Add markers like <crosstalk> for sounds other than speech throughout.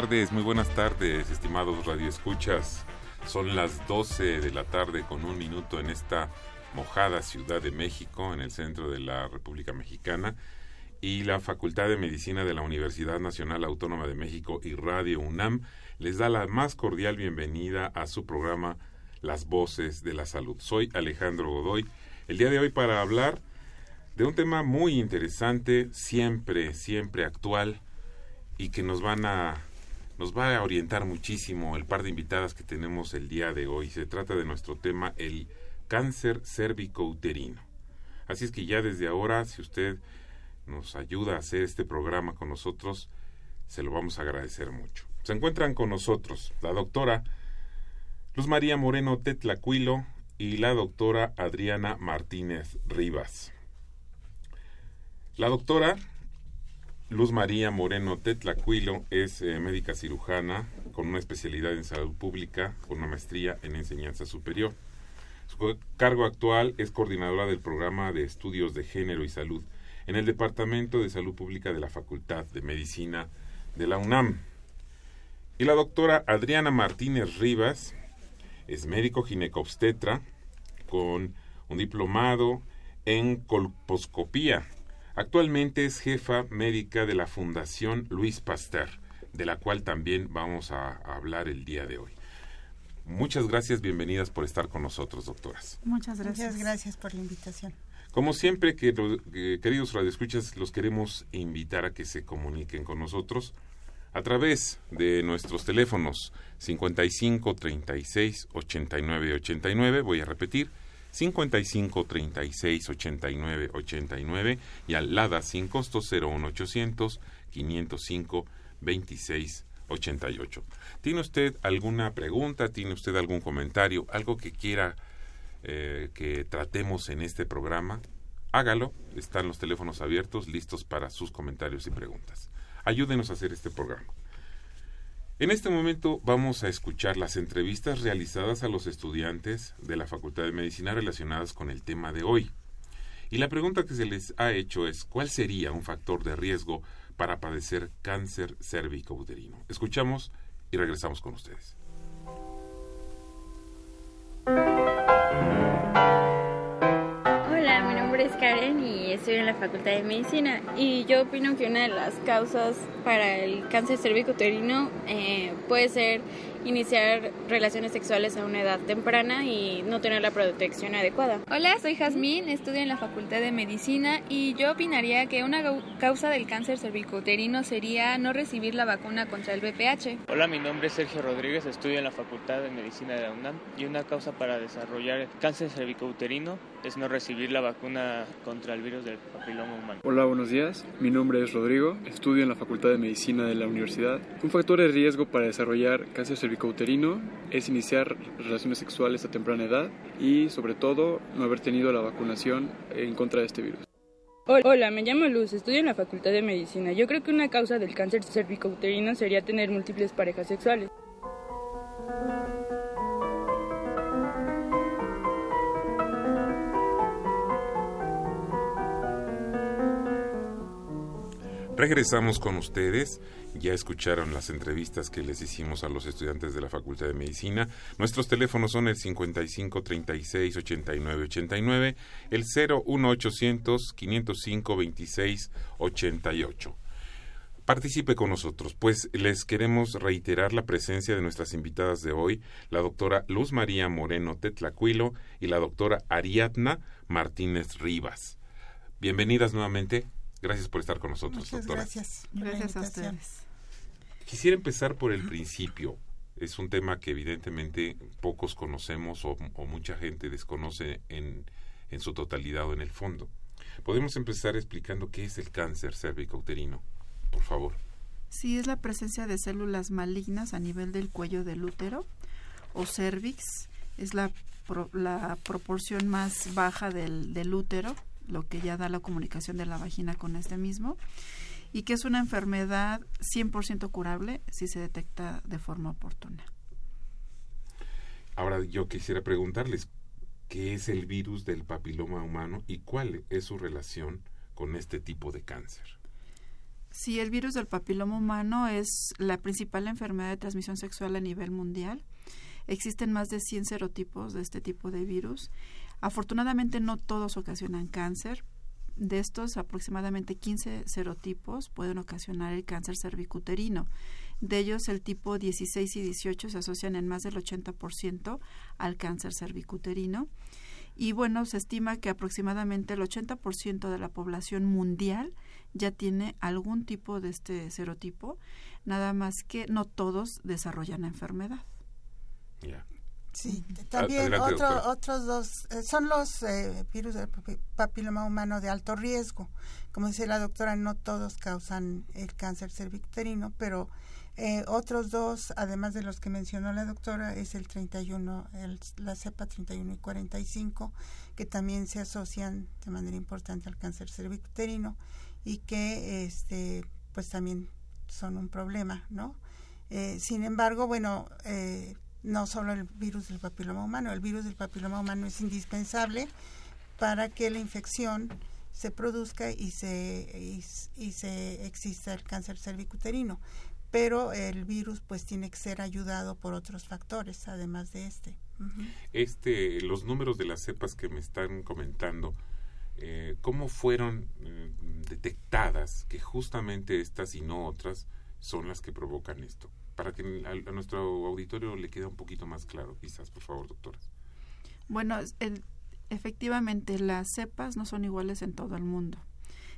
Tardes, muy buenas tardes, estimados radioescuchas. Son las 12 de la tarde con un minuto en esta mojada Ciudad de México, en el centro de la República Mexicana, y la Facultad de Medicina de la Universidad Nacional Autónoma de México y Radio UNAM les da la más cordial bienvenida a su programa Las Voces de la Salud. Soy Alejandro Godoy, el día de hoy para hablar de un tema muy interesante, siempre, siempre actual, y que nos van a nos va a orientar muchísimo el par de invitadas que tenemos el día de hoy. Se trata de nuestro tema, el cáncer cérvico-uterino. Así es que ya desde ahora, si usted nos ayuda a hacer este programa con nosotros, se lo vamos a agradecer mucho. Se encuentran con nosotros la doctora Luz María Moreno Tetlacuilo y la doctora Adriana Martínez Rivas. La doctora Luz María Moreno Tetlacuilo es eh, médica cirujana con una especialidad en salud pública, con una maestría en enseñanza superior. Su cargo actual es coordinadora del programa de estudios de género y salud en el Departamento de Salud Pública de la Facultad de Medicina de la UNAM. Y la doctora Adriana Martínez Rivas es médico ginecobstetra con un diplomado en colposcopía. Actualmente es jefa médica de la Fundación Luis Pasteur, de la cual también vamos a hablar el día de hoy. Muchas gracias, bienvenidas por estar con nosotros, doctoras. Muchas gracias. Muchas gracias por la invitación. Como siempre, que, eh, queridos radioescuchas, los queremos invitar a que se comuniquen con nosotros a través de nuestros teléfonos 55 36 89 89. Voy a repetir. 55 36 89 89 y al LADA sin costo 01800 505 26 88. ¿Tiene usted alguna pregunta? ¿Tiene usted algún comentario? ¿Algo que quiera eh, que tratemos en este programa? Hágalo. Están los teléfonos abiertos, listos para sus comentarios y preguntas. Ayúdenos a hacer este programa. En este momento vamos a escuchar las entrevistas realizadas a los estudiantes de la Facultad de Medicina relacionadas con el tema de hoy. Y la pregunta que se les ha hecho es, ¿cuál sería un factor de riesgo para padecer cáncer cérvico-uterino. Escuchamos y regresamos con ustedes. Estoy en la Facultad de Medicina y yo opino que una de las causas para el cáncer cérvico-uterino eh, puede ser iniciar relaciones sexuales a una edad temprana y no tener la protección adecuada. Hola, soy Jazmín, estudio en la Facultad de Medicina y yo opinaría que una causa del cáncer cervicouterino sería no recibir la vacuna contra el VPH. Hola, mi nombre es Sergio Rodríguez, estudio en la Facultad de Medicina de la UNAM y una causa para desarrollar cáncer cervicouterino es no recibir la vacuna contra el virus del papiloma humano. Hola, buenos días. Mi nombre es Rodrigo, estudio en la Facultad de Medicina de la universidad. Un factor de riesgo para desarrollar cáncer cervicouterino es iniciar relaciones sexuales a temprana edad y, sobre todo, no haber tenido la vacunación en contra de este virus. Hola, me llamo Luz, estudio en la Facultad de Medicina. Yo creo que una causa del cáncer cervicouterino sería tener múltiples parejas sexuales. Regresamos con ustedes. Ya escucharon las entrevistas que les hicimos a los estudiantes de la Facultad de Medicina. Nuestros teléfonos son el 55 36 89 89, el 01800 505 26 88. Participe con nosotros, pues les queremos reiterar la presencia de nuestras invitadas de hoy, la doctora Luz María Moreno Tetlacuilo y la doctora Ariadna Martínez Rivas. Bienvenidas nuevamente. Gracias por estar con nosotros, Muchas doctora. gracias. Gracias a ustedes. Quisiera empezar por el principio. Es un tema que evidentemente pocos conocemos o, o mucha gente desconoce en, en su totalidad o en el fondo. Podemos empezar explicando qué es el cáncer cérvico-uterino, por favor. Sí, es la presencia de células malignas a nivel del cuello del útero o cervix. Es la, pro- la proporción más baja del, del útero, lo que ya da la comunicación de la vagina con este mismo. Y que es una enfermedad 100% curable si se detecta de forma oportuna. Ahora yo quisiera preguntarles qué es el virus del papiloma humano y cuál es su relación con este tipo de cáncer. Sí, el virus del papiloma humano es la principal enfermedad de transmisión sexual a nivel mundial. Existen más de 100 serotipos de este tipo de virus. Afortunadamente no todos ocasionan cáncer. De estos, aproximadamente 15 serotipos pueden ocasionar el cáncer cervicuterino. De ellos, el tipo 16 y 18 se asocian en más del 80% al cáncer cervicuterino. Y bueno, se estima que aproximadamente el 80% de la población mundial ya tiene algún tipo de este serotipo, nada más que no todos desarrollan la enfermedad. Sí, también adelante, otro- otros dos eh, son los eh, virus del papi- papiloma humano de alto riesgo. Como dice la doctora, no todos causan el cáncer cervicuterino, pero eh, otros dos, además de los que mencionó la doctora, es el 31, el, la cepa 31 y 45, que también se asocian de manera importante al cáncer cervicuterino y que este pues también son un problema, ¿no? Eh, sin embargo, bueno, eh, no solo el virus del papiloma humano, el virus del papiloma humano es indispensable para que la infección se produzca y se, y, se exista el cáncer cervicuterino. Pero el virus pues tiene que ser ayudado por otros factores, además de este. Este, los números de las cepas que me están comentando, eh, ¿cómo fueron eh, detectadas que justamente estas y no otras son las que provocan esto? Para que a, a nuestro auditorio le quede un poquito más claro, quizás, por favor, doctora. Bueno, efectivamente las cepas no son iguales en todo el mundo.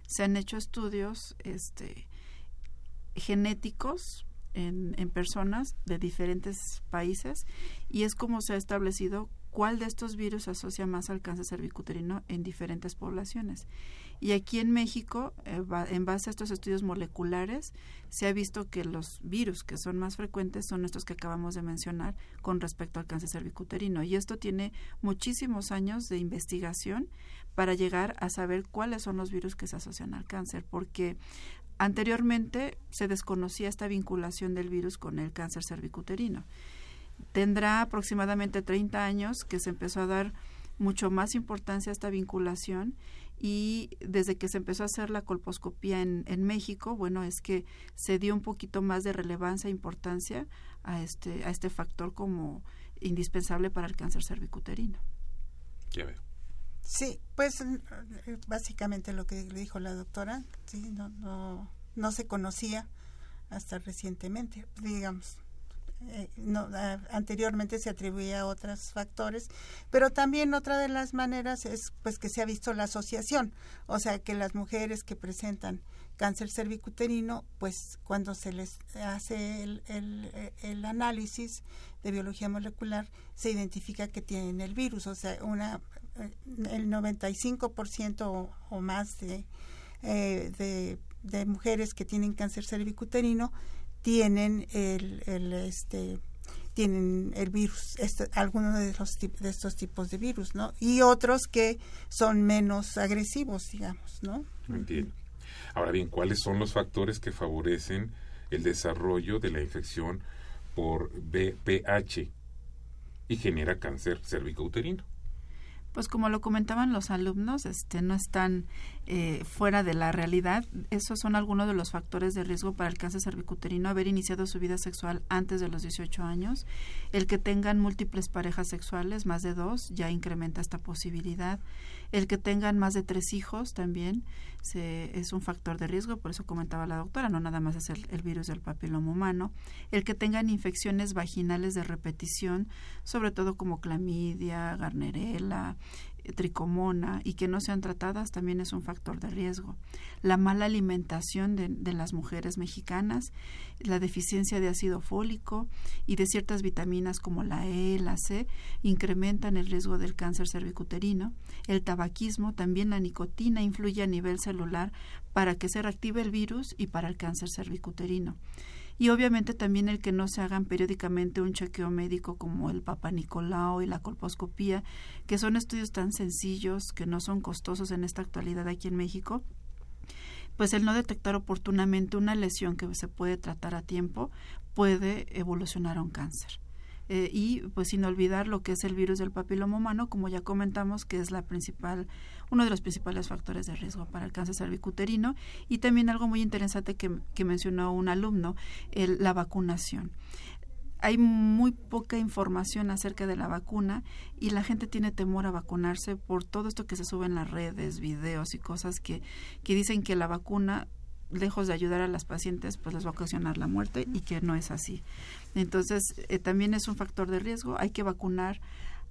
Se han hecho estudios este, genéticos en, personas de diferentes países y es como se ha establecido cuál de estos virus asocia más al cáncer cervicuterino en diferentes poblaciones. Y aquí en México, eh, en base a estos estudios moleculares, se ha visto que los virus que son más frecuentes son estos que acabamos de mencionar con respecto al cáncer cervicuterino. Y esto tiene muchísimos años de investigación para llegar a saber cuáles son los virus que se asocian al cáncer, porque anteriormente se desconocía esta vinculación del virus con el cáncer cervicuterino. Tendrá aproximadamente 30 años que se empezó a dar mucho más importancia a esta vinculación y desde que se empezó a hacer la colposcopía en, en México, bueno, es que se dio un poquito más de relevancia e importancia a este, a este factor como indispensable para el cáncer cervicuterino. Ya veo. Sí, pues eh, básicamente lo que dijo la doctora, sí, no, no, no se conocía hasta recientemente, digamos. Eh, no, anteriormente se atribuía a otros factores, pero también otra de las maneras es pues que se ha visto la asociación, o sea que las mujeres que presentan cáncer cervicuterino, pues cuando se les hace el, el, el análisis de biología molecular, se identifica que tienen el virus, o sea, una eh, el 95% o, o más de, eh, de, de mujeres que tienen cáncer cervicuterino tienen el, este tienen el virus, este, algunos de, los, de estos tipos de virus, ¿no? Y otros que son menos agresivos, digamos, ¿no? Entiendo. Ahora bien, ¿cuáles son los factores que favorecen el desarrollo de la infección por VPH y genera cáncer cervicouterino? Pues como lo comentaban los alumnos, este, no están eh, fuera de la realidad. Esos son algunos de los factores de riesgo para el cáncer cervicuterino, haber iniciado su vida sexual antes de los 18 años. El que tengan múltiples parejas sexuales, más de dos, ya incrementa esta posibilidad. El que tengan más de tres hijos también se, es un factor de riesgo, por eso comentaba la doctora, no nada más es el, el virus del papiloma humano. El que tengan infecciones vaginales de repetición, sobre todo como clamidia, garnerela, tricomona y que no sean tratadas también es un factor de riesgo. La mala alimentación de, las mujeres mexicanas, la deficiencia de ácido fólico y de ciertas vitaminas como la E, la C, incrementan el riesgo del cáncer cervicuterino. El tabaquismo, también la nicotina, influye a nivel celular para que se reactive el virus y para el cáncer cervicuterino y obviamente también el que no se hagan periódicamente un chequeo médico como el Papa Nicolau y la colposcopía, que son estudios tan sencillos que no son costosos en esta actualidad aquí en México, pues el no detectar oportunamente una lesión que se puede tratar a tiempo puede evolucionar a un cáncer. Eh, y pues sin olvidar lo que es el virus del papiloma humano, como ya comentamos, que es la principal, uno de los principales factores de riesgo para el cáncer cervicuterino, y también algo muy interesante que, mencionó un alumno, la vacunación hay muy poca información acerca de la vacuna y la gente tiene temor a vacunarse por todo esto que se sube en las redes, videos y cosas que, que dicen que la vacuna lejos de ayudar a las pacientes, pues les va a ocasionar la muerte y que no es así. Entonces, eh, también es un factor de riesgo. Hay que vacunar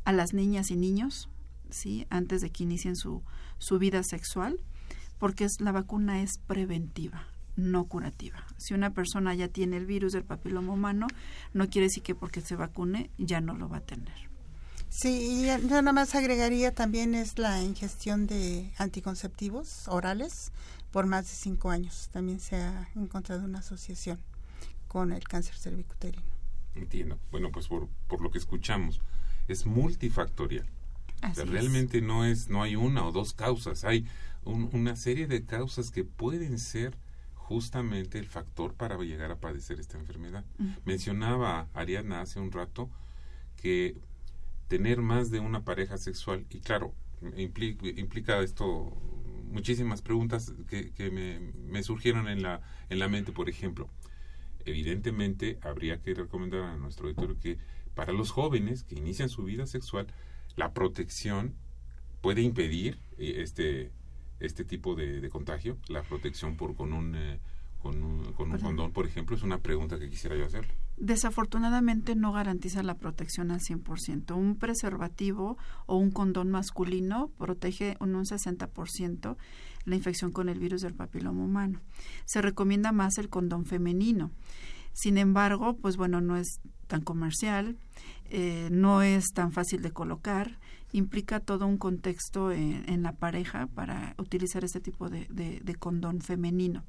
a las niñas y niños, ¿sí? Antes de que inicien su, su vida sexual, porque es, la vacuna es preventiva no curativa. Si una persona ya tiene el virus del papiloma humano, no quiere decir que porque se vacune ya no lo va a tener. Sí, y yo nada más agregaría también es la ingestión de anticonceptivos orales por más de cinco años. También se ha encontrado una asociación con el cáncer cervicuterino. Entiendo. Bueno, pues por, por lo que escuchamos, es multifactorial. Realmente no es no hay una o dos causas, hay una serie de causas que pueden ser justamente el factor para llegar a padecer esta enfermedad. Mencionaba Ariadna hace un rato que tener más de una pareja sexual, y claro, implica, implica esto muchísimas preguntas que, que me, me, surgieron en la, en la mente, por ejemplo. Evidentemente, habría que recomendar a nuestro auditorio que para los jóvenes que inician su vida sexual, la protección puede impedir eh, este, este tipo de, de contagio, la protección por con un, eh, con un, con un condón, por ejemplo, es una pregunta que quisiera yo hacerle. Desafortunadamente no garantiza la protección al 100%. Un preservativo o un condón masculino protege en un 60% la infección con el virus del papiloma humano. Se recomienda más el condón femenino. Sin embargo, pues bueno, no es tan comercial, eh, no es tan fácil de colocar, implica todo un contexto en, la pareja para utilizar este tipo de, condón femenino.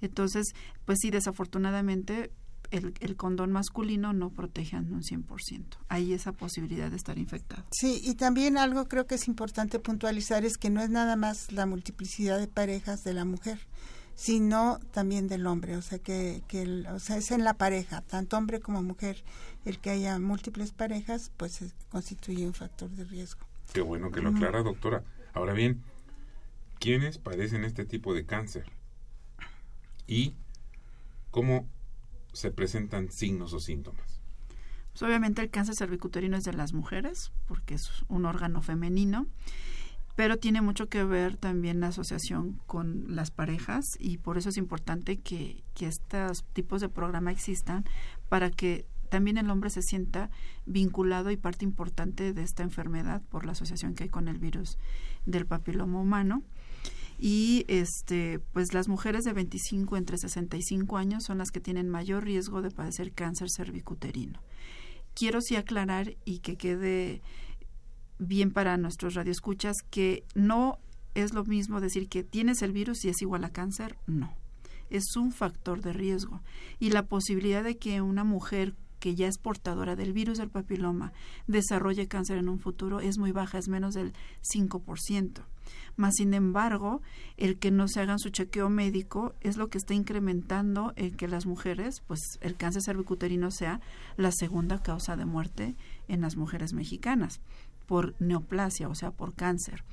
Entonces, pues sí, desafortunadamente el, el, condón masculino no protege en un 100%. Hay esa posibilidad de estar infectado. Sí, y también algo creo que es importante puntualizar es que no es nada más la multiplicidad de parejas de la mujer, sino también del hombre, o sea que, que el, o sea, es en la pareja, tanto hombre como mujer, el que haya múltiples parejas, pues constituye un factor de riesgo. Qué bueno que lo aclara, doctora. Ahora bien, ¿quiénes padecen este tipo de cáncer? ¿Y cómo se presentan signos o síntomas? Pues obviamente el cáncer cervicuterino es de las mujeres, porque es un órgano femenino pero tiene mucho que ver también la asociación con las parejas y por eso es importante que, que estos tipos de programa existan para que también el hombre se sienta vinculado y parte importante de esta enfermedad por la asociación que hay con el virus del papiloma humano. Y este, pues las mujeres de 25 entre 65 años son las que tienen mayor riesgo de padecer cáncer cervicuterino. Quiero sí aclarar y que quede bien para nuestros radioescuchas que no es lo mismo decir que tienes el virus y es igual a cáncer, no. Es un factor de riesgo. Y la posibilidad de que una mujer que ya es portadora del virus del papiloma desarrolle cáncer en un futuro es muy baja, es menos del 5%. Más sin embargo, el que no se hagan su chequeo médico es lo que está incrementando el que las mujeres, pues el cáncer cervicuterino sea la segunda causa de muerte en las mujeres mexicanas por neoplasia, o sea, por cáncer.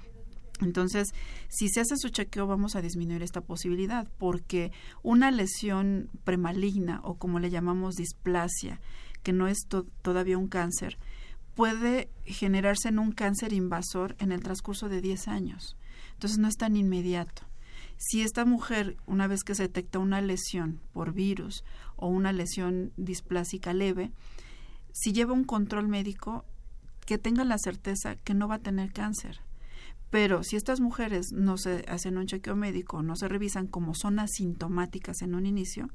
Entonces, si se hace su chequeo, vamos a disminuir esta posibilidad, porque una lesión premaligna o como le llamamos displasia, que no es todavía un cáncer, puede generarse en un cáncer invasor en el transcurso de 10 años. Entonces, no es tan inmediato. Si esta mujer, una vez que se detecta una lesión por virus o una lesión displásica leve, si lleva un control médico, que tenga la certeza que no va a tener cáncer pero si estas mujeres no se hacen un chequeo médico, no se revisan como son asintomáticas en un inicio,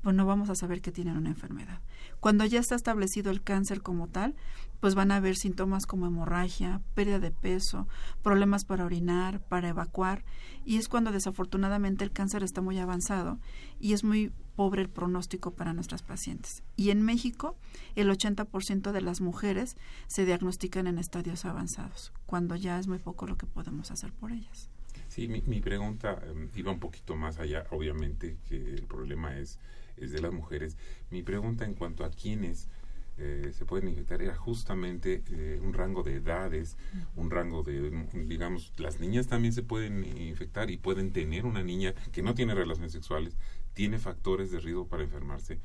pues no vamos a saber que tienen una enfermedad. Cuando ya está establecido el cáncer como tal, pues van a haber síntomas como hemorragia, pérdida de peso, problemas para orinar, para evacuar, y es cuando desafortunadamente el cáncer está muy avanzado y es muy pobre el pronóstico para nuestras pacientes. Y en México, el 80% de las mujeres se diagnostican en estadios avanzados, cuando ya es muy poco lo que podemos hacer por ellas. Sí, mi, pregunta em, iba un poquito más allá, obviamente que el problema es, es de las mujeres. Mi pregunta en cuanto a quiénes eh, se pueden infectar era justamente eh, un rango de edades, un rango de, digamos, las niñas también se pueden infectar y pueden tener una niña que no tiene relaciones sexuales, tiene factores de riesgo para enfermarse.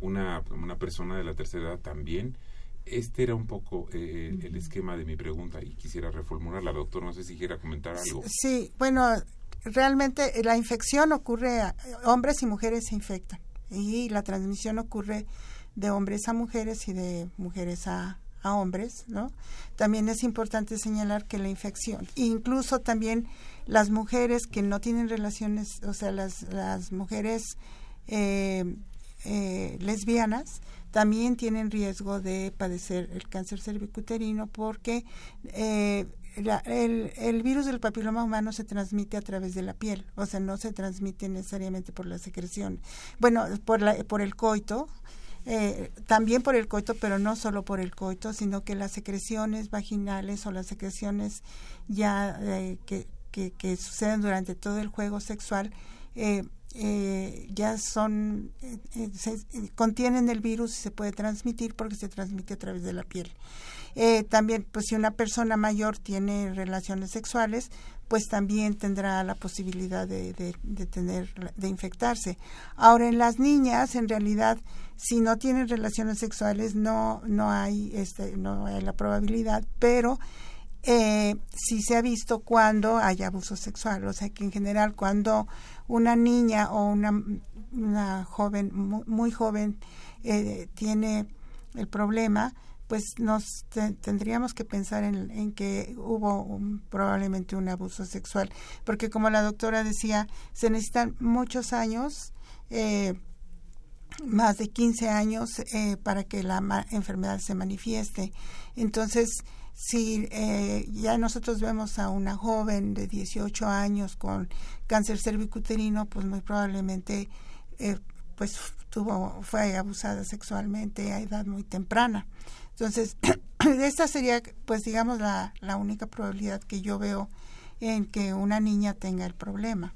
Una, una persona de la tercera edad también. Este era un poco eh, el esquema de mi pregunta y quisiera reformularla, doctor. No sé si quiera comentar algo. Sí, bueno, realmente la infección ocurre, hombres y mujeres se infectan y la transmisión ocurre de hombres a mujeres y de mujeres a, a hombres, ¿no? También es importante señalar que la infección, incluso también las mujeres que no tienen relaciones, o sea, las, las mujeres eh, eh, lesbianas, también tienen riesgo de padecer el cáncer cervicuterino porque eh, el, el, virus del papiloma humano se transmite a través de la piel, o sea, no se transmite necesariamente por la secreción. Bueno, por, la, por el coito, eh, también por el coito, pero no solo por el coito, sino que las secreciones vaginales o las secreciones ya eh, que, que, suceden durante todo el juego sexual eh, ya son contienen el virus y se puede transmitir porque se transmite a través de la piel. También, pues si una persona mayor tiene relaciones sexuales, pues también tendrá la posibilidad de, de, tener, de infectarse. Ahora, en las niñas, en realidad, si no tienen relaciones sexuales, no, no hay, este, no hay la probabilidad, pero eh, sí se ha visto cuando hay abuso sexual, o sea que en general cuando una niña o una, una joven, muy, joven, eh, tiene el problema, pues nos tendríamos que pensar en, que hubo probablemente un abuso sexual, porque como la doctora decía, se necesitan muchos años, eh, más de 15 años eh, para que la enfermedad se manifieste. Entonces, si eh, ya nosotros vemos a una joven de 18 años con cáncer cervicuterino, pues muy probablemente pues tuvo fue abusada sexualmente a edad muy temprana. Entonces, <clears throat> esta sería, pues digamos, la, la única probabilidad que yo veo en que una niña tenga el problema.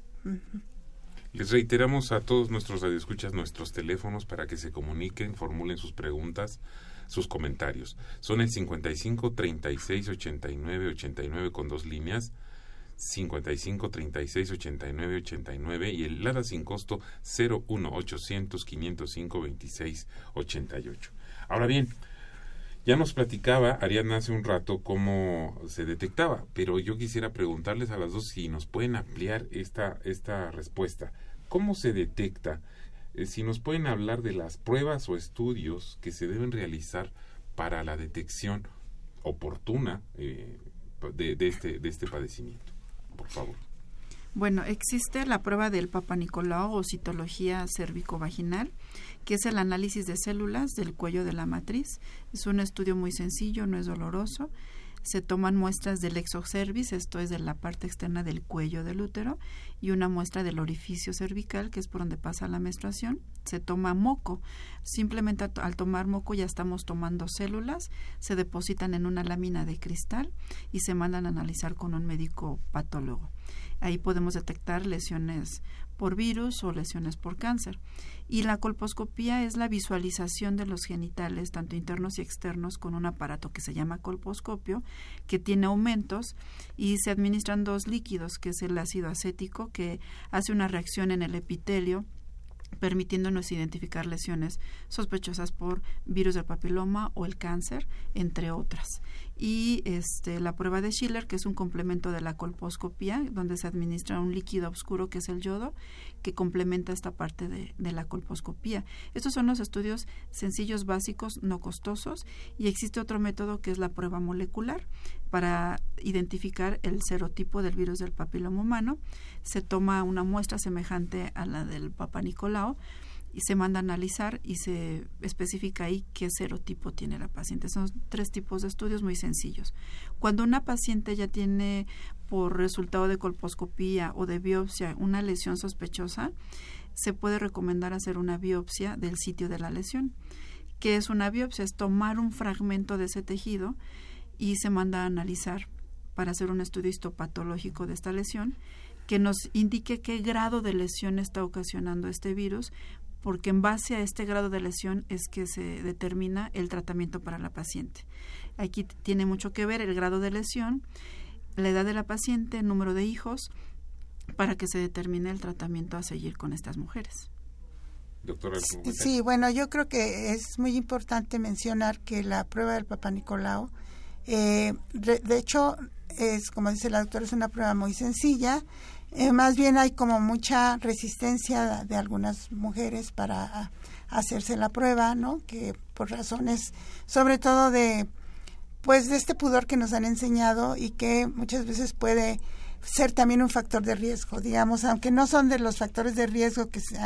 Les reiteramos a todos nuestros radioescuchas nuestros teléfonos para que se comuniquen, formulen sus preguntas, sus comentarios. Son el 55 36 89 89 con dos líneas, 55 36 89 89 y el LADA sin costo 01 800 505 26 88. Ahora bien, ya nos platicaba Ariadna hace un rato cómo se detectaba, pero yo quisiera preguntarles a las dos si nos pueden ampliar esta, esta respuesta. ¿Cómo se detecta? Eh, si nos pueden hablar de las pruebas o estudios que se deben realizar para la detección oportuna eh, de, este, de este padecimiento, por favor. Bueno, existe la prueba del Papa Nicolau o citología cérvico-vaginal, que es el análisis de células del cuello de la matriz. Es un estudio muy sencillo, no es doloroso. Se toman muestras del exocervis, esto es de la parte externa del cuello del útero, y una muestra del orificio cervical, que es por donde pasa la menstruación. Se toma moco. Simplemente al tomar moco ya estamos tomando células, se depositan en una lámina de cristal y se mandan a analizar con un médico patólogo. Ahí podemos detectar lesiones por virus o lesiones por cáncer. Y la colposcopía es la visualización de los genitales, tanto internos y externos, con un aparato que se llama colposcopio, que tiene aumentos y se administran dos líquidos, que es el ácido acético, que hace una reacción en el epitelio permitiéndonos identificar lesiones sospechosas por virus del papiloma o el cáncer, entre otras y este, la prueba de Schiller, que es un complemento de la colposcopía, donde se administra un líquido oscuro que es el yodo, que complementa esta parte de, de, la colposcopía. Estos son los estudios sencillos, básicos, no costosos, y existe otro método que es la prueba molecular para identificar el serotipo del virus del papiloma humano. Se toma una muestra semejante a la del Papa Nicolau, y se manda a analizar y se especifica ahí qué serotipo tiene la paciente. Son tres tipos de estudios muy sencillos. Cuando una paciente ya tiene por resultado de colposcopía o de biopsia una lesión sospechosa, se puede recomendar hacer una biopsia del sitio de la lesión. ¿Qué es una biopsia? Es tomar un fragmento de ese tejido y se manda a analizar para hacer un estudio histopatológico de esta lesión que nos indique qué grado de lesión está ocasionando este virus porque en base a este grado de lesión es que se determina el tratamiento para la paciente. Aquí tiene mucho que ver el grado de lesión, la edad de la paciente, el número de hijos, para que se determine el tratamiento a seguir con estas mujeres. Doctora, sí, bueno, yo creo que es muy importante mencionar que la prueba del Papa Nicolau, eh, de hecho, es como dice la doctora, es una prueba muy sencilla eh, más bien hay como mucha resistencia de algunas mujeres para hacerse la prueba, ¿no? Que por razones, sobre todo de, pues, de este pudor que nos han enseñado y que muchas veces puede ser también un factor de riesgo, digamos, aunque no son de los factores de riesgo que se,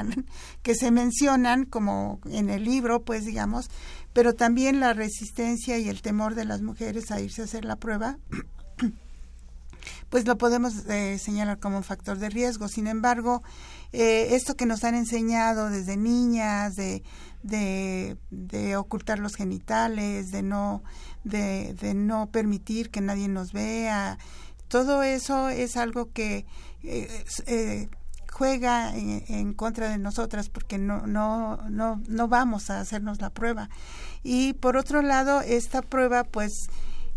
que se mencionan como en el libro, pues digamos, pero también la resistencia y el temor de las mujeres a irse a hacer la prueba pues lo podemos eh, señalar como un factor de riesgo. Sin embargo, eh, esto que nos han enseñado desde niñas, de, de, ocultar los genitales, de no, de, no permitir que nadie nos vea, todo eso es algo que eh, juega en, contra de nosotras porque no, no, no, no vamos a hacernos la prueba. Y por otro lado, esta prueba pues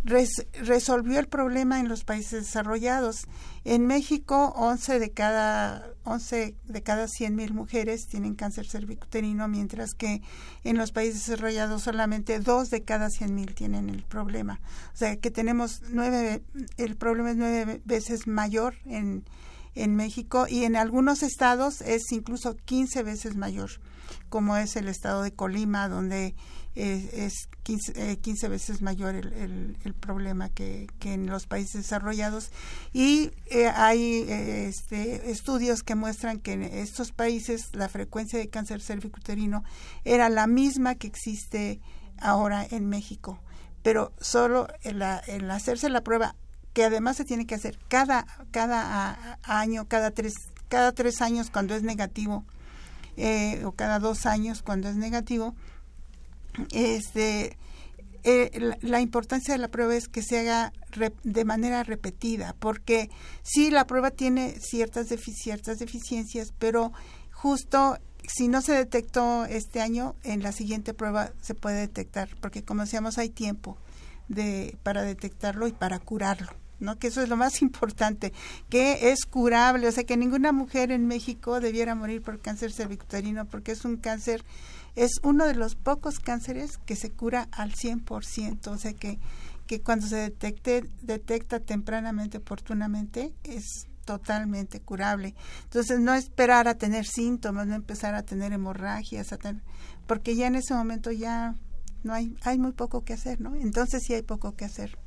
resolvió el problema en los países desarrollados. En México, 11 de cada 11 de cada 100.000 mujeres tienen cáncer cervicuterino, mientras que en los países desarrollados solamente 2 de cada 100.000 tienen el problema. O sea, que tenemos nueve el problema es nueve veces mayor en en México y en algunos estados es incluso 15 veces mayor, como es el estado de Colima, donde es 15, 15, eh, veces mayor el, el, problema que, que, en los países desarrollados. Y eh, hay eh, este, estudios que muestran que en estos países la frecuencia de cáncer cervicuterino era la misma que existe ahora en México. Pero solo en, la, en hacerse la prueba que además se tiene que hacer cada cada año cada tres cada tres años cuando es negativo o cada dos años cuando es negativo este, eh, la, importancia de la prueba es que se haga de manera repetida, porque sí, la prueba tiene ciertas, ciertas deficiencias, pero justo si no se detectó este año, en la siguiente prueba se puede detectar, porque como decíamos, hay tiempo de, para detectarlo y para curarlo. ¿no? que eso es lo más <laughs> importante, que es curable, o sea, que ninguna mujer en México debiera morir por cáncer cervicuterino, porque es un cáncer es uno de los pocos cánceres que se cura al 100%, o sea que, que cuando se detecte, detecta tempranamente, oportunamente, es totalmente curable. Entonces, no esperar a tener síntomas, no empezar a tener hemorragias, porque ya en ese momento ya no hay, hay muy poco que hacer, ¿no? Entonces sí hay poco que hacer.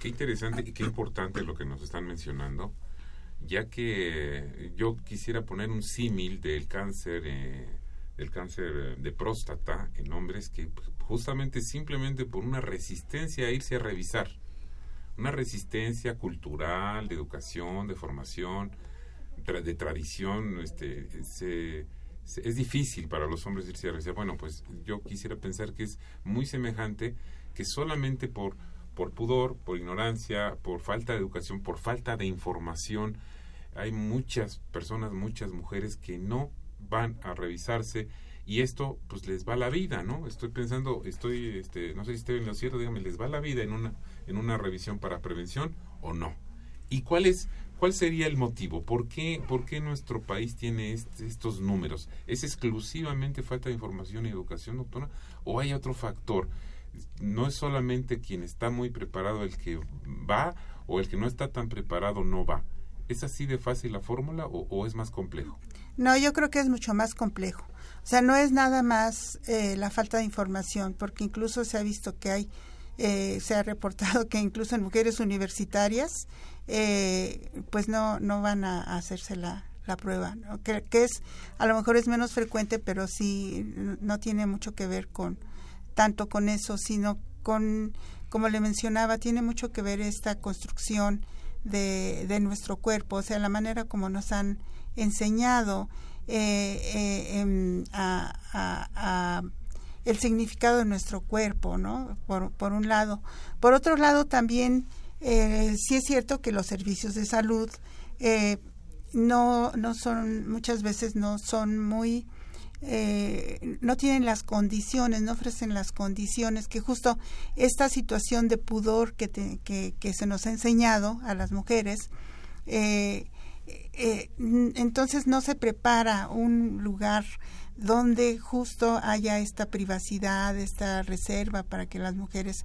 Qué interesante y qué importante lo que nos están mencionando, ya que yo quisiera poner un símil del cáncer eh, el cáncer de próstata en hombres que justamente simplemente por una resistencia a irse a revisar, una resistencia cultural, de educación, de formación, de tradición, este, es difícil para los hombres irse a revisar. Bueno, pues yo quisiera pensar que es muy semejante que solamente por por pudor, por ignorancia, por falta de educación, por falta de información. Hay muchas personas, muchas mujeres que no van a revisarse y esto pues les va la vida, ¿no? Estoy pensando, estoy, este, no sé si estoy en lo cierto, dígame, ¿les va la vida en una, en una revisión para prevención o no? ¿Y cuál es, cuál sería el motivo? ¿Por qué, por qué nuestro país tiene estos números? ¿Es exclusivamente falta de información y educación, doctora? ¿O hay otro factor? No es solamente quien está muy preparado el que va o el que no está tan preparado no va. ¿Es así de fácil la fórmula o es más complejo? No, yo creo que es mucho más complejo. O sea, no es nada más eh, la falta de información, porque incluso se ha visto que hay, eh, se ha reportado que incluso en mujeres universitarias, eh, pues no, no van a, hacerse la, la prueba, que, que, es, a lo mejor es menos frecuente, pero sí no tiene mucho que ver con, tanto con eso, sino con, como le mencionaba, tiene mucho que ver esta construcción de, de nuestro cuerpo, o sea, la manera como nos han enseñado eh, eh, em, a, el significado de nuestro cuerpo, ¿no? Por, un lado. Por otro lado, también eh, sí es cierto que los servicios de salud no, no son, muchas veces no son muy, no tienen las condiciones, no ofrecen las condiciones que justo esta situación de pudor que, que, que se nos ha enseñado a las mujeres, eh, eh, entonces no se prepara un lugar donde justo haya esta privacidad, esta reserva para que las mujeres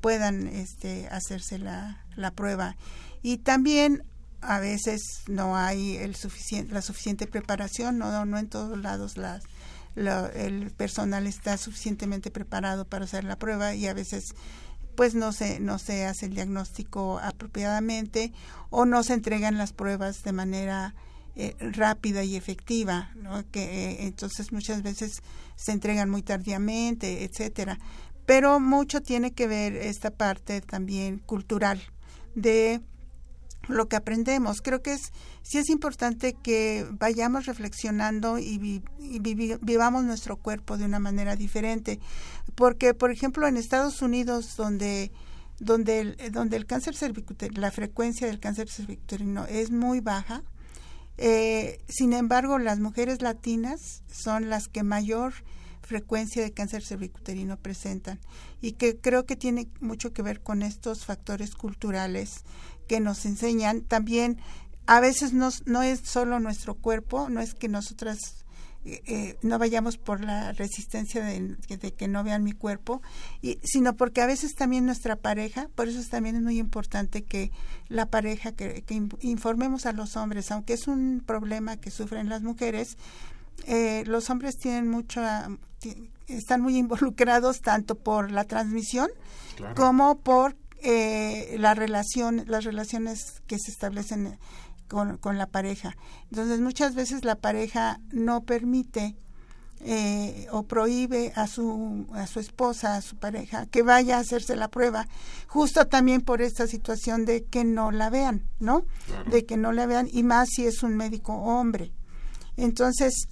puedan este, hacerse la, la prueba. Y también a veces no hay el suficiente, la suficiente preparación, no, no en todos lados las, el personal está suficientemente preparado para hacer la prueba y a veces pues no se, no se hace el diagnóstico apropiadamente o no se entregan las pruebas de manera eh, rápida y efectiva, que eh, entonces muchas veces se entregan muy tardíamente, etcétera. Pero mucho tiene que ver esta parte también cultural de lo que aprendemos. Creo que es sí es importante que vayamos reflexionando y, vivamos nuestro cuerpo de una manera diferente, porque por ejemplo en Estados Unidos donde donde el, donde el cáncer cervicuterino, la frecuencia del cáncer cervicuterino es muy baja, eh, sin embargo las mujeres latinas son las que mayor frecuencia de cáncer cervicuterino presentan y que creo que tiene mucho que ver con estos factores culturales que nos enseñan. También a veces no, no es solo nuestro cuerpo, no es que nosotras eh, eh, no vayamos por la resistencia de, que no vean mi cuerpo, y, sino porque a veces también nuestra pareja, por eso también es muy importante que la pareja, que, informemos a los hombres, aunque es un problema que sufren las mujeres, eh, los hombres tienen mucho, están muy involucrados tanto por la transmisión como por eh, la relación, las relaciones que se establecen con, con, la pareja. Entonces, muchas veces la pareja no permite eh, o prohíbe a su, a su esposa, a su pareja, que vaya a hacerse la prueba, justo también por esta situación de que no la vean, ¿no? De que no la vean, y más si es un médico hombre. Entonces,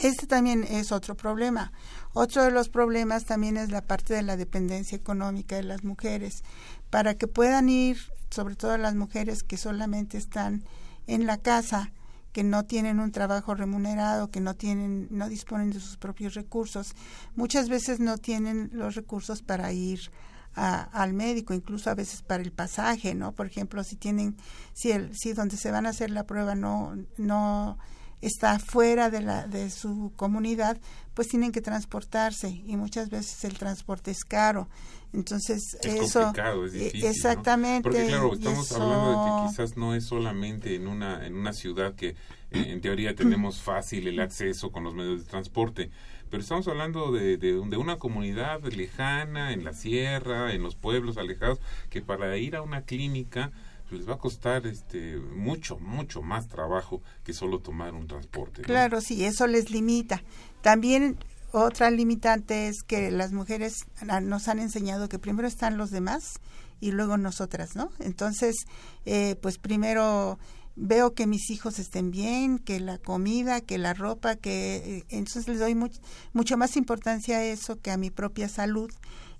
este también es otro problema. Otro de los problemas también es la parte de la dependencia económica de las mujeres. Para que puedan ir, sobre todo las mujeres que solamente están en la casa, que no tienen un trabajo remunerado, que no tienen, no disponen de sus propios recursos, muchas veces no tienen los recursos para ir al médico, incluso a veces para el pasaje, ¿no? Por ejemplo, si tienen, si el, si donde se van a hacer la prueba no, no está fuera de, la, de su comunidad, pues tienen que transportarse y muchas veces el transporte es caro. Entonces, es eso. Complicado, es e, difícil, exactamente. Porque, claro, estamos hablando de que quizás no es solamente en una, en una ciudad que eh, en teoría <clears throat> tenemos fácil el acceso con los medios de transporte pero estamos hablando de, de, de, una comunidad lejana, en la sierra, en los pueblos alejados, que para ir a una clínica les va a costar este mucho mucho más trabajo que solo tomar un transporte claro sí eso les limita. También otra limitante es que las mujeres nos han enseñado que primero están los demás y luego nosotras no entonces eh, pues primero veo que mis hijos estén bien, que la comida, que la ropa, que eh, entonces les doy mucho más importancia a eso que a mi propia salud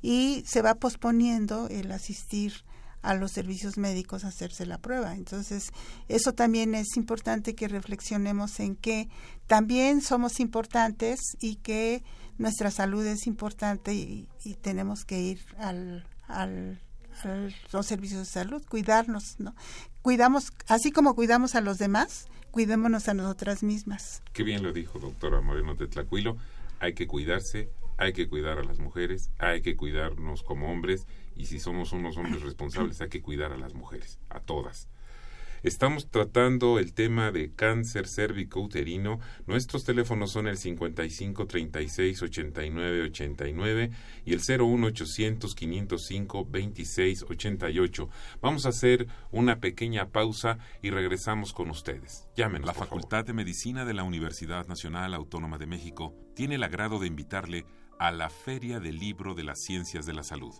y se va posponiendo el asistir a los servicios médicos hacerse la prueba. Entonces, eso también es importante que reflexionemos en que también somos importantes y que nuestra salud es importante y, tenemos que ir al, al, a los servicios de salud, cuidarnos, ¿no? Cuidamos, así como cuidamos a los demás, cuidémonos a nosotras mismas. Qué bien lo dijo doctora Moreno de Tlacuilo, hay que cuidarse, hay que cuidar a las mujeres, hay que cuidarnos como hombres y si somos unos hombres responsables hay que cuidar a las mujeres, a todas. Estamos tratando el tema de cáncer cérvico uterino. Nuestros teléfonos son el 55 36 89 89 y el 01 800 505 26 88. Vamos a hacer una pequeña pausa y regresamos con ustedes. Llámenos. La Facultad de Medicina de la Universidad Nacional Autónoma de México tiene el agrado de invitarle a la Feria del Libro de las Ciencias de la Salud,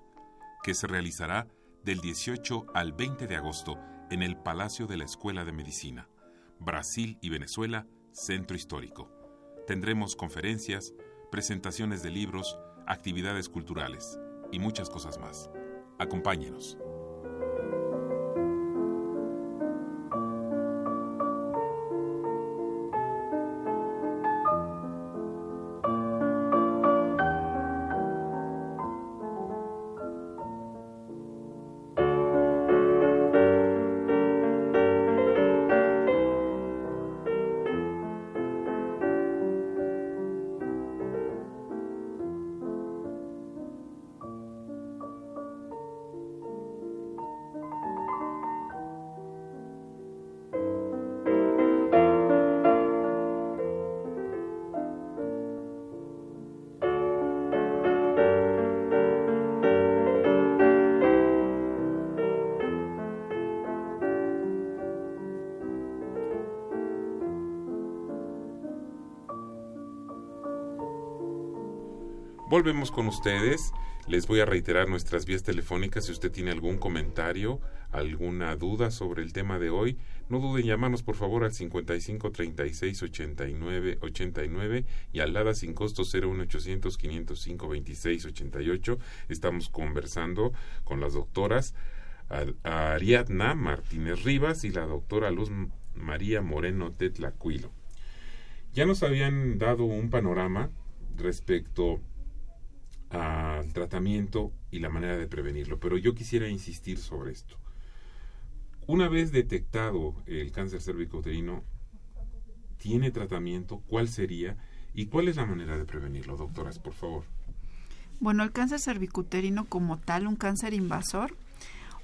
que se realizará del 18 al 20 de agosto en el Palacio de la Escuela de Medicina, Brasil y Venezuela, Centro Histórico. Tendremos conferencias, presentaciones de libros, actividades culturales y muchas cosas más. Acompáñenos. Volvemos con ustedes. Les voy a reiterar nuestras vías telefónicas. Si usted tiene algún comentario, alguna duda sobre el tema de hoy, no duden en llamarnos por favor al 55 36 89 89 y al LADA sin costo 01800 505 26 88. Estamos conversando con las doctoras Ariadna Martínez Rivas y la doctora Luz María Moreno Tetlacuilo. Ya nos habían dado un panorama respecto al tratamiento y la manera de prevenirlo. Pero yo quisiera insistir sobre esto. Una vez detectado el cáncer cervicouterino, ¿tiene tratamiento? ¿Cuál sería? ¿Y cuál es la manera de prevenirlo, doctoras, por favor? Bueno, el cáncer cervicuterino como tal, un cáncer invasor,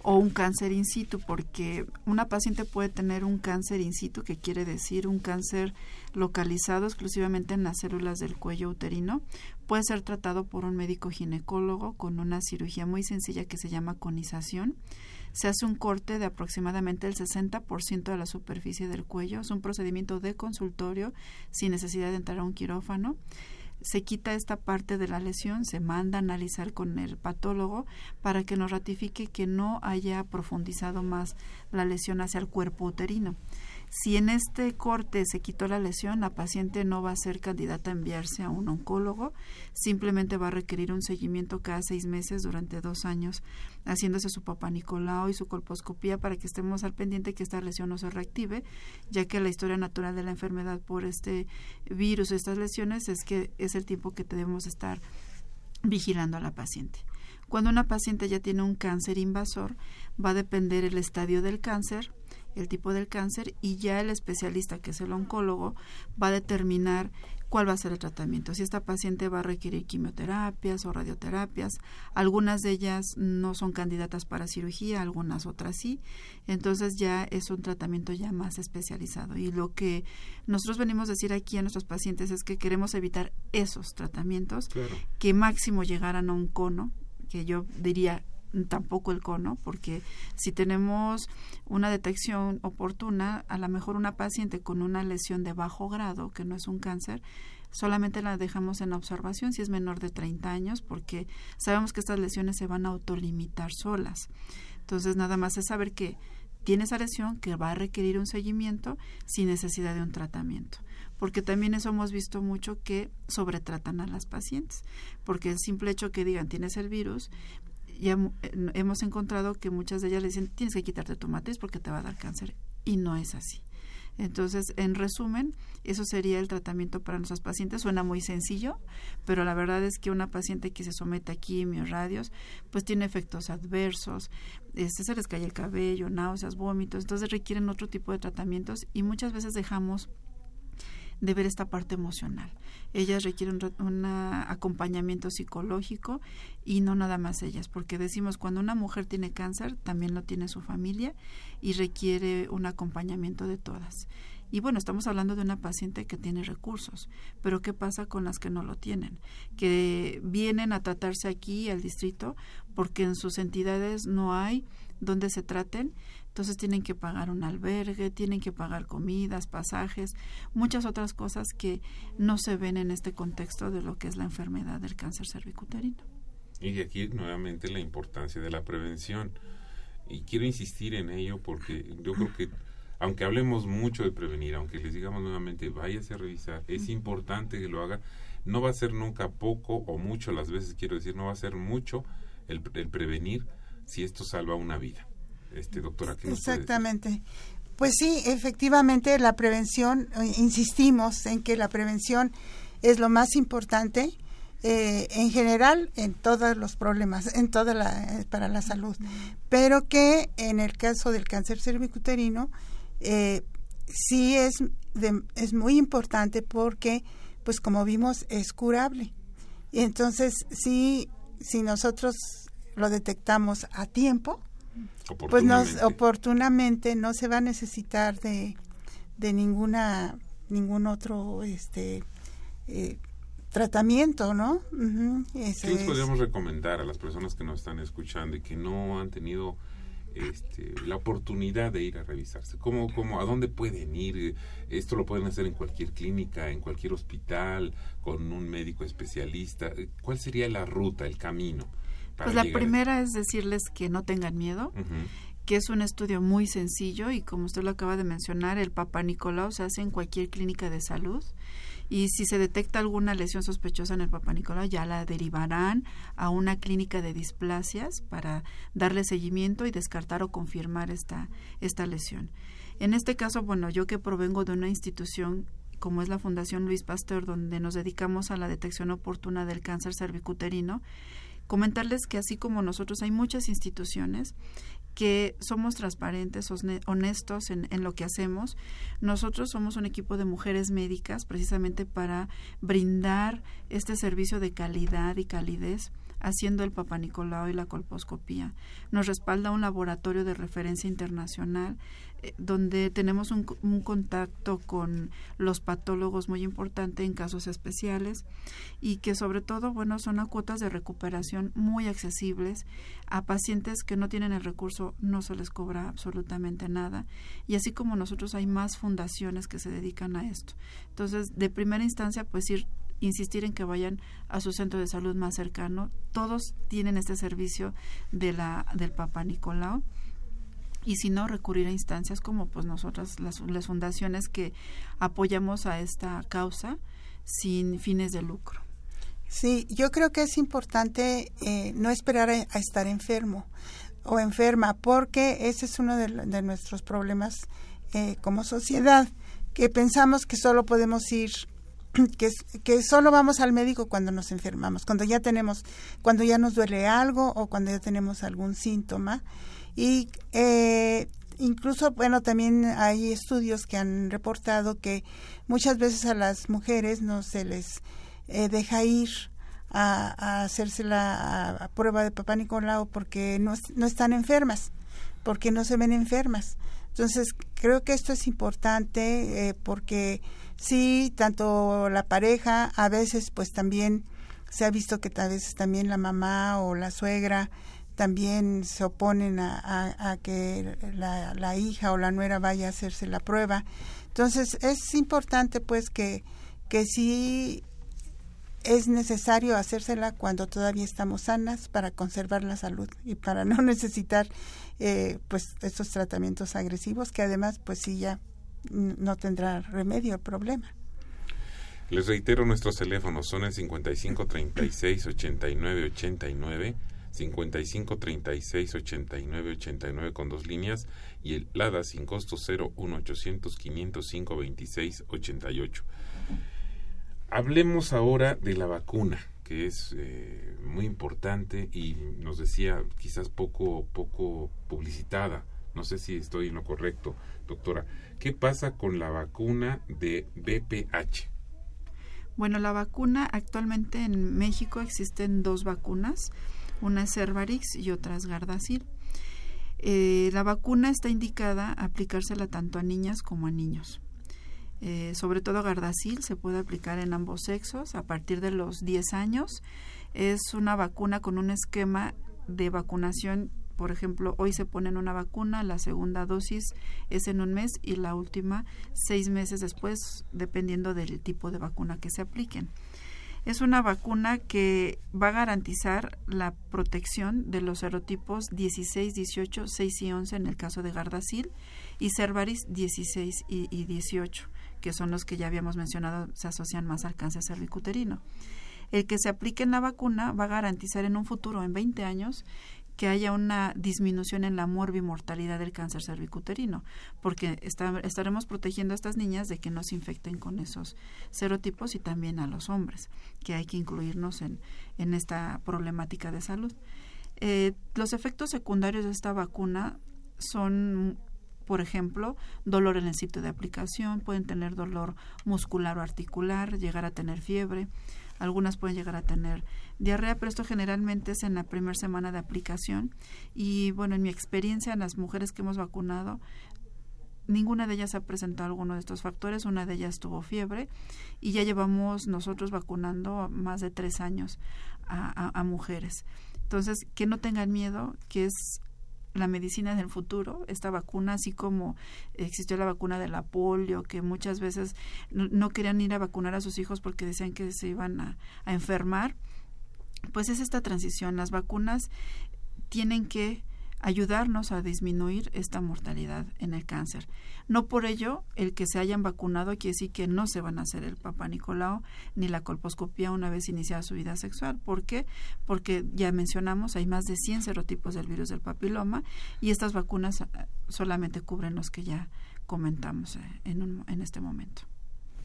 o un cáncer in situ, porque una paciente puede tener un cáncer in situ, que quiere decir un cáncer localizado exclusivamente en las células del cuello uterino. Puede ser tratado por un médico ginecólogo con una cirugía muy sencilla que se llama conización. Se hace un corte de aproximadamente el 60% de la superficie del cuello. Es un procedimiento de consultorio sin necesidad de entrar a un quirófano se quita esta parte de la lesión, se manda a analizar con el patólogo para que nos ratifique que no haya profundizado más la lesión hacia el cuerpo uterino. Si en este corte se quitó la lesión, la paciente no va a ser candidata a enviarse a un oncólogo, simplemente va a requerir un seguimiento cada seis meses durante dos años, haciéndose su papá Nicolau y su colposcopía para que estemos al pendiente que esta lesión no se reactive, ya que la historia natural de la enfermedad por este virus, estas lesiones, es que es el tiempo que debemos estar vigilando a la paciente. Cuando una paciente ya tiene un cáncer invasor, va a depender el estadio del cáncer, el tipo del cáncer y ya el especialista, que es el oncólogo, va a determinar cuál va a ser el tratamiento. Si esta paciente va a requerir quimioterapias o radioterapias, algunas de ellas no son candidatas para cirugía, algunas otras sí. Entonces ya es un tratamiento ya más especializado. Y lo que nosotros venimos a decir aquí a nuestros pacientes es que queremos evitar esos tratamientos que máximo llegaran a un cono, que yo diría tampoco el cono, porque si tenemos una detección oportuna, a lo mejor una paciente con una lesión de bajo grado, que no es un cáncer, solamente la dejamos en observación si es menor de 30 años, porque sabemos que estas lesiones se van a autolimitar solas. Entonces, nada más es saber que tiene esa lesión que va a requerir un seguimiento sin necesidad de un tratamiento porque también eso hemos visto mucho que sobretratan a las pacientes, porque el simple hecho que digan tienes el virus, ya eh, hemos encontrado que muchas de ellas le dicen tienes que quitarte tu matriz porque te va a dar cáncer y no es así. Entonces, en resumen, eso sería el tratamiento para nuestras pacientes. Suena muy sencillo, pero la verdad es que una paciente que se somete a quimios, radios, pues tiene efectos adversos, este, se les cae el cabello, náuseas, vómitos, entonces requieren otro tipo de tratamientos y muchas veces dejamos de ver esta parte emocional. Ellas requieren un acompañamiento psicológico y no nada más ellas, porque decimos cuando una mujer tiene cáncer, también lo tiene su familia y requiere un acompañamiento de todas. Y bueno, estamos hablando de una paciente que tiene recursos, pero ¿qué pasa con las que no lo tienen? Que vienen a tratarse aquí al distrito porque en sus entidades no hay donde se traten entonces tienen que pagar un albergue, tienen que pagar comidas, pasajes, muchas otras cosas que no se ven en este contexto de lo que es la enfermedad del cáncer cervicuterino. Y aquí nuevamente la importancia de la prevención. Y quiero insistir en ello porque yo creo que aunque hablemos mucho de prevenir, aunque les digamos nuevamente váyase a revisar, es importante que lo haga. No va a ser nunca poco o mucho, las veces quiero decir, no va a ser mucho el, el prevenir si esto salva una vida este, doctora. Exactamente. Pues sí, efectivamente la prevención, eh, insistimos en que la prevención es lo más importante eh, en general en todos los problemas, en toda la, eh, para la salud, pero que en el caso del cáncer cervicuterino sí es, es muy importante porque, pues como vimos, es curable. Y entonces, sí, si nosotros lo detectamos a tiempo, pues nos, oportunamente no se va a necesitar de, de ninguna ningún otro este eh, tratamiento, ¿no? ¿Qué les podríamos recomendar a las personas que nos están escuchando y que no han tenido este, la oportunidad de ir a revisarse? ¿Cómo, cómo, ¿A dónde pueden ir? Esto lo pueden hacer en cualquier clínica, en cualquier hospital, con un médico especialista. ¿Cuál sería la ruta, el camino? Pues la primera es decirles que no tengan miedo, que es un estudio muy sencillo y como usted lo acaba de mencionar, el Papa Nicolau se hace en cualquier clínica de salud y si se detecta alguna lesión sospechosa en el Papa Nicolau ya la derivarán a una clínica de displasias para darle seguimiento y descartar o confirmar esta, esta lesión. En este caso, bueno, yo que provengo de una institución como es la Fundación Luis Pasteur, donde nos dedicamos a la detección oportuna del cáncer cervicuterino, comentarles que así como nosotros hay muchas instituciones que somos transparentes, honestos en, en, lo que hacemos. Nosotros somos un equipo de mujeres médicas precisamente para brindar este servicio de calidad y calidez haciendo el Papa Nicolau y la colposcopía. Nos respalda un laboratorio de referencia internacional eh, donde tenemos un, contacto con los patólogos muy importante en casos especiales y que sobre todo, bueno, son a cuotas de recuperación muy accesibles. A pacientes que no tienen el recurso no se les cobra absolutamente nada. Y así como nosotros hay más fundaciones que se dedican a esto. Entonces, de primera instancia, pues ir insistir en que vayan a su centro de salud más cercano. Todos tienen este servicio de la, del Papa Nicolau y si no recurrir a instancias como pues nosotras las, las fundaciones que apoyamos a esta causa sin fines de lucro. Sí, yo creo que es importante eh, no esperar a, estar enfermo o enferma, porque ese es uno de, nuestros problemas eh, como sociedad, que pensamos que solo podemos ir <clears throat> que, que solo vamos al médico cuando nos enfermamos, cuando ya tenemos, cuando ya nos duele algo o cuando ya tenemos algún síntoma. Y eh, incluso, bueno, también hay estudios que han reportado que muchas veces a las mujeres no se les eh, deja ir a, hacerse la prueba de papá Nicolau porque no, no están enfermas, porque no se ven enfermas. Entonces, creo que esto es importante eh, porque sí, tanto la pareja, a veces pues también se ha visto que a veces también la mamá o la suegra también se oponen a, que la, hija o la nuera vaya a hacerse la prueba. Entonces es importante pues que, que sí es necesario hacérsela cuando todavía estamos sanas para conservar la salud y para no <laughs> necesitar eh, pues estos tratamientos agresivos que además pues sí ya no tendrá remedio el problema. Les reitero nuestros teléfonos son el 55 36 89 89 55 36 89 89 con dos líneas y el LADA sin costo 0 1 800 505 26 88. Hablemos ahora de la vacuna, que es eh, muy importante y nos decía quizás poco, poco publicitada. No sé si estoy en lo correcto, doctora. ¿Qué pasa con la vacuna de BPH? Bueno, la vacuna actualmente en México existen dos vacunas, una es Cervarix y otra es Gardasil. Eh, la vacuna está indicada a aplicársela tanto a niñas como a niños. Eh, sobre todo Gardasil, se puede aplicar en ambos sexos a partir de los 10 años. Es una vacuna con un esquema de vacunación, por ejemplo, hoy se ponen una vacuna, la segunda dosis es en un mes y la última seis meses después, dependiendo del tipo de vacuna que se apliquen. Es una vacuna que va a garantizar la protección de los serotipos 16, 18, 6 y 11 en el caso de Gardasil y Cervaris 16 y, y 18 que son los que ya habíamos mencionado, se asocian más al cáncer cervicuterino. El que se aplique en la vacuna va a garantizar en un futuro, en 20 años, que haya una disminución en la morbimortalidad del cáncer cervicuterino, porque estaremos protegiendo a estas niñas de que no se infecten con esos serotipos y también a los hombres, que hay que incluirnos en, en esta problemática de salud. Eh, los efectos secundarios de esta vacuna son por ejemplo, dolor en el sitio de aplicación, pueden tener dolor muscular o articular, llegar a tener fiebre, algunas pueden llegar a tener diarrea, pero esto generalmente es en la primera semana de aplicación y bueno, en mi experiencia en las mujeres que hemos vacunado, ninguna de ellas ha presentado alguno de estos factores, una de ellas tuvo fiebre y ya llevamos nosotros vacunando más de tres años a, a mujeres. Entonces, que no tengan miedo, que es la medicina del futuro, esta vacuna, así como existió la vacuna de la polio, que muchas veces no, querían ir a vacunar a sus hijos porque decían que se iban a, a enfermar, pues es esta transición. Las vacunas tienen que ayudarnos a disminuir esta mortalidad en el cáncer. No por ello el que se hayan vacunado quiere decir que no se van a hacer el papá Nicolau ni la colposcopía una vez iniciada su vida sexual. ¿Por qué? Porque ya mencionamos, hay más de 100 serotipos del virus del papiloma y estas vacunas eh, solamente cubren los que ya comentamos eh, en, en este momento.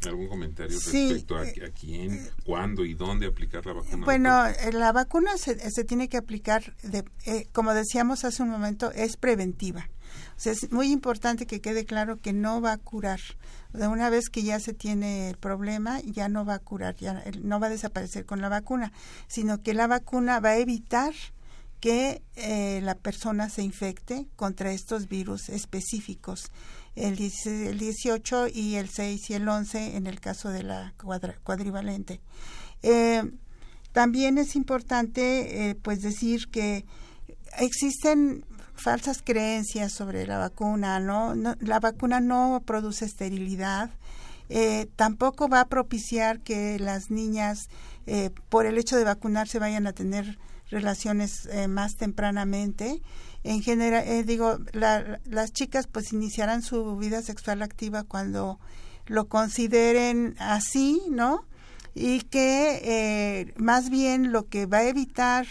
¿Algún comentario respecto a, eh, quién, cuándo y dónde aplicar la vacuna? Bueno, eh, la vacuna se, se tiene que aplicar, de, eh, como decíamos hace un momento, es preventiva. O sea, es muy importante que quede claro que no va a curar. De una vez que ya se tiene el problema, ya no va a curar, ya no va a desaparecer con la vacuna, sino que la vacuna va a evitar que la persona se infecte contra estos virus específicos el, 18 y el 6 y el 11 en el caso de la cuadrivalente. Eh, también es importante eh, pues decir que existen falsas creencias sobre la vacuna, ¿no? la vacuna no produce esterilidad, eh, tampoco va a propiciar que las niñas, por el hecho de vacunarse, vayan a tener relaciones más tempranamente en general, eh, digo, las chicas pues iniciarán su vida sexual activa cuando lo consideren así, ¿no? Y que eh, más bien lo que va a evitar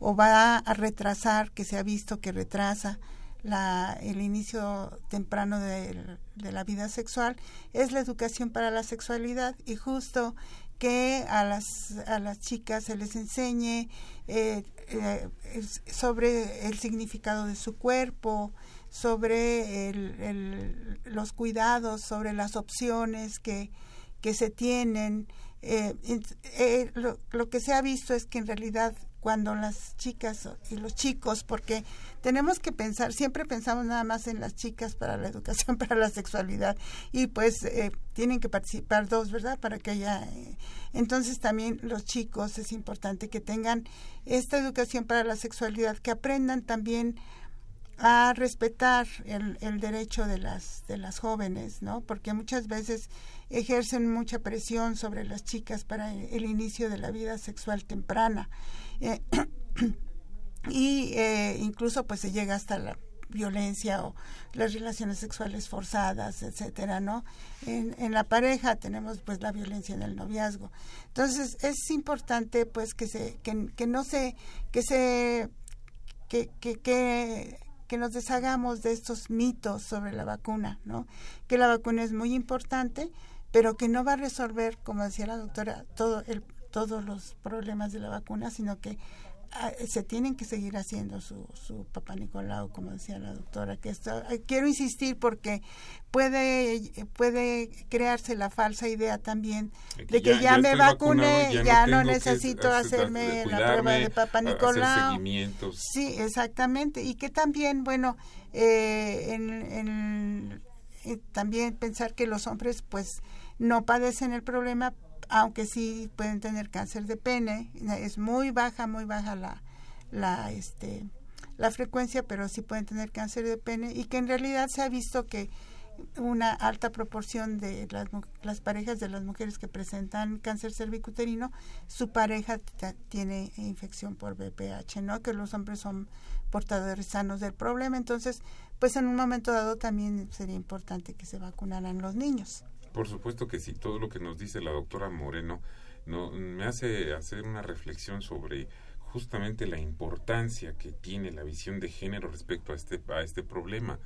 o va a retrasar, que se ha visto que retrasa la, el inicio temprano de la vida sexual, es la educación para la sexualidad y justo que a las, a las chicas se les enseñe eh, eh, sobre el significado de su cuerpo, sobre los cuidados, sobre las opciones que, que se tienen. Eh, lo, lo, que se ha visto es que en realidad cuando las chicas y los chicos, porque tenemos que pensar, siempre pensamos nada más en las chicas para la educación, <laughs> para la sexualidad, y pues eh, tienen que participar dos, ¿verdad? Para que haya... Eh, entonces también los chicos es importante que tengan esta educación para la sexualidad, que aprendan también a respetar el, el, derecho de las de las jóvenes no porque muchas veces ejercen mucha presión sobre las chicas para el, inicio de la vida sexual temprana <coughs> y eh, incluso pues se llega hasta la violencia o las relaciones sexuales forzadas, etcétera, ¿no? En, en, la pareja tenemos pues la violencia en el noviazgo. Entonces es importante pues que se que, que no se que se que, que, que que nos deshagamos de estos mitos sobre la vacuna, ¿no? Que la vacuna es muy importante, pero que no va a resolver, como decía la doctora, todo el, todos los problemas de la vacuna, sino que Ah, se tienen que seguir haciendo su, su papá Nicolau, como decía la doctora, que esto, quiero insistir porque puede, puede crearse la falsa idea también de que, ya, me vacuné, ya, no, necesito hacerme la prueba de papá Nicolau. Sí, exactamente, y que también, bueno, eh, en, eh, también pensar que los hombres pues no padecen el problema, aunque sí pueden tener cáncer de pene, es muy baja, muy baja la, la, este, la frecuencia, pero sí pueden tener cáncer de pene y que en realidad se ha visto que una alta proporción de las, las parejas de las mujeres que presentan cáncer cervicuterino, su pareja tiene infección por BPH, ¿no? Que los hombres son portadores sanos del problema. Entonces, pues en un momento dado también sería importante que se vacunaran los niños. Por supuesto que sí, todo lo que nos dice la doctora Moreno no, me hace hacer una reflexión sobre justamente la importancia que tiene la visión de género respecto a este, a este problema.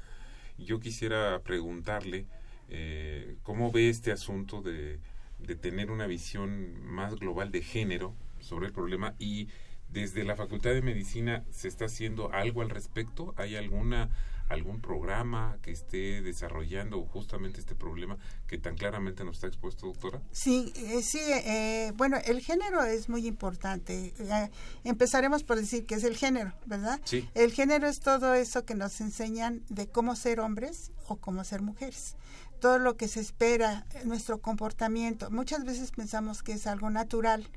Yo quisiera preguntarle eh, cómo ve este asunto de, de tener una visión más global de género sobre el problema y desde la Facultad de Medicina se está haciendo algo al respecto. ¿Hay alguna algún programa que esté desarrollando justamente este problema que tan claramente nos está expuesto, doctora? Sí, eh, sí, eh, bueno, el género es muy importante. Eh, empezaremos por decir que es el género, ¿verdad? Sí. El género es todo eso que nos enseñan de cómo ser hombres o cómo ser mujeres. Todo lo que se espera, nuestro comportamiento. Muchas veces pensamos que es algo natural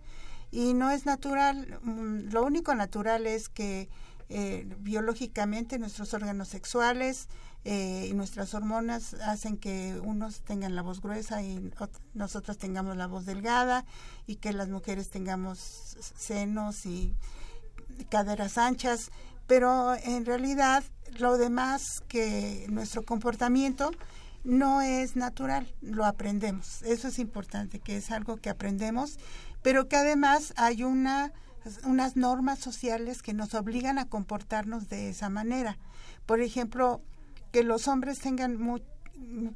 y no es natural. Mm, lo único natural es que eh, biológicamente nuestros órganos sexuales eh, y nuestras hormonas hacen que unos tengan la voz gruesa y nosotros tengamos la voz delgada y que las mujeres tengamos senos y caderas anchas, pero en realidad lo demás que nuestro comportamiento no es natural, lo aprendemos. Eso es importante, que es algo que aprendemos, pero que además hay una unas normas sociales que nos obligan a comportarnos de esa manera. Por ejemplo, que los hombres tengan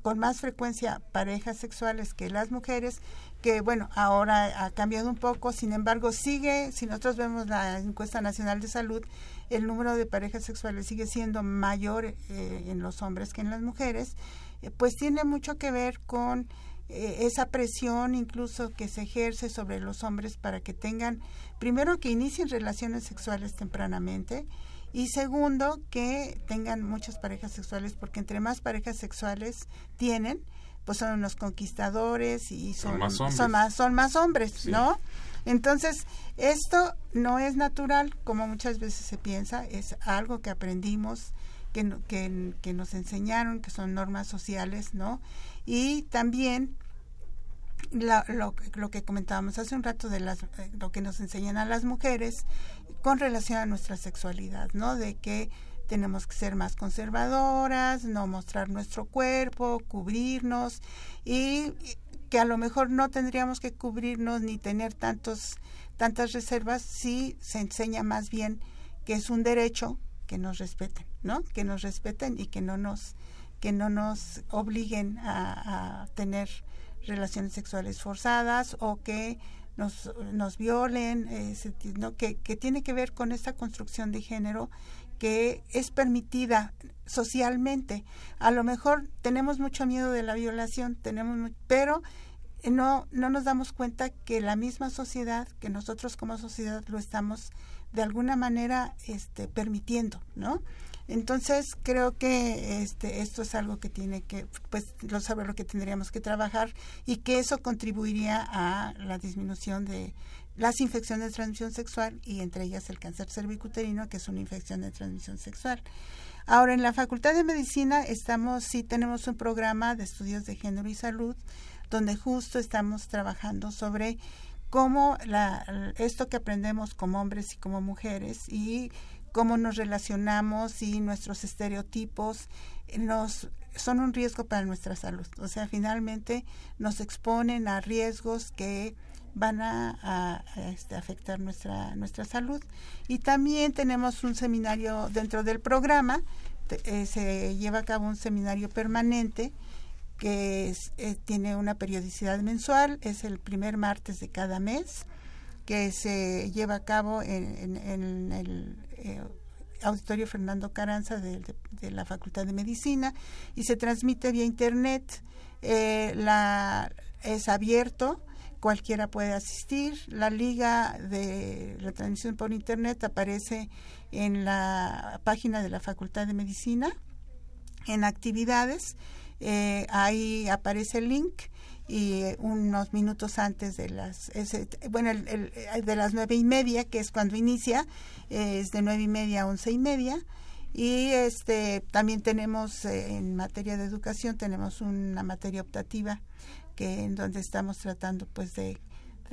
con más frecuencia parejas sexuales que las mujeres, que bueno, ahora ha cambiado un poco, sin embargo sigue, si nosotros vemos la encuesta nacional de salud, el número de parejas sexuales sigue siendo mayor eh, en los hombres que en las mujeres, eh, pues tiene mucho que ver con esa presión incluso que se ejerce sobre los hombres para que tengan, primero que inicien relaciones sexuales tempranamente y segundo que tengan muchas parejas sexuales porque entre más parejas sexuales tienen, pues son unos conquistadores y son, más hombres, son más, son más hombres ¿no? Entonces, esto no es natural como muchas veces se piensa, es algo que aprendimos, que, que, que nos enseñaron, que son normas sociales, ¿no? Y también lo, lo, que comentábamos hace un rato de las, eh, lo que nos enseñan a las mujeres con relación a nuestra sexualidad, ¿no? De que tenemos que ser más conservadoras, no mostrar nuestro cuerpo, cubrirnos y que a lo mejor no tendríamos que cubrirnos ni tener tantos tantas reservas si se enseña más bien que es un derecho que nos respeten, ¿no? Que nos respeten y que no nos que no nos obliguen a, tener relaciones sexuales forzadas o que nos, nos violen, eh, que, que tiene que ver con esta construcción de género que es permitida socialmente. A lo mejor tenemos mucho miedo de la violación, tenemos pero no no nos damos cuenta que la misma sociedad, que nosotros como sociedad lo estamos de alguna manera este permitiendo, ¿no? Entonces creo que este, esto es algo que tiene que, pues lo sabe lo que tendríamos que trabajar y que eso contribuiría a la disminución de las infecciones de transmisión sexual y entre ellas el cáncer cervicuterino, que es una infección de transmisión sexual. Ahora, en la Facultad de Medicina estamos, sí tenemos un programa de estudios de género y salud, donde justo estamos trabajando sobre cómo la, esto que aprendemos como hombres y como mujeres y cómo nos relacionamos y nuestros estereotipos nos son un riesgo para nuestra salud. O sea, finalmente nos exponen a riesgos que van a, este, afectar nuestra, nuestra salud. Y también tenemos un seminario dentro del programa, eh, se lleva a cabo un seminario permanente que eh, tiene una periodicidad mensual, es el primer martes de cada mes, que se lleva a cabo en, el eh, Auditorio Fernando Caranza de, la Facultad de Medicina y se transmite vía Internet. la, es abierto cualquiera puede asistir. La liga de la transmisión por internet aparece en la página de la Facultad de Medicina, en actividades. Eh, ahí aparece el link y unos minutos antes de las bueno de las nueve y media que es cuando inicia es de nueve y media a once y media y este también tenemos eh, en materia de educación tenemos una materia optativa que en donde estamos tratando pues de,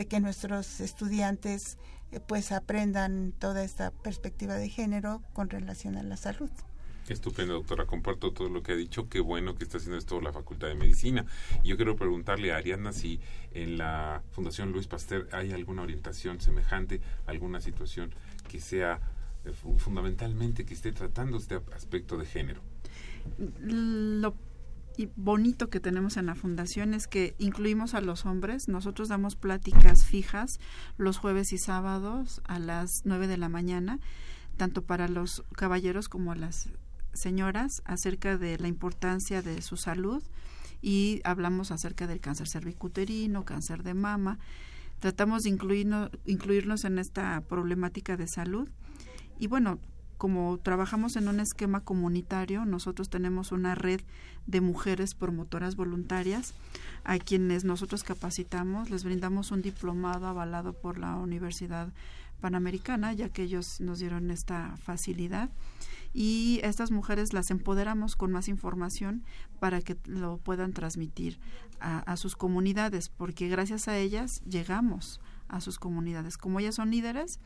que nuestros estudiantes eh, pues aprendan toda esta perspectiva de género con relación a la salud. Estupendo, doctora. Comparto todo lo que ha dicho. Qué bueno que está haciendo esto la Facultad de Medicina. Yo quiero preguntarle a Ariadna si en la Fundación Luis Pasteur hay alguna orientación semejante, alguna situación que sea eh, fundamentalmente que esté tratando este aspecto de género. Lo bonito que tenemos en la fundación es que incluimos a los hombres. Nosotros damos pláticas fijas los jueves y sábados a las nueve de la mañana, tanto para los caballeros como las señoras, acerca de la importancia de su salud y hablamos acerca del cáncer cervicuterino, cáncer de mama. Tratamos de incluirnos, incluirnos en esta problemática de salud. Y bueno, como trabajamos en un esquema comunitario, nosotros tenemos una red de mujeres promotoras voluntarias a quienes nosotros capacitamos, les brindamos un diplomado avalado por la Universidad Panamericana, ya que ellos nos dieron esta facilidad y estas mujeres las empoderamos con más información para que lo puedan transmitir a, sus comunidades, porque gracias a ellas llegamos a sus comunidades. Como ellas son líderes,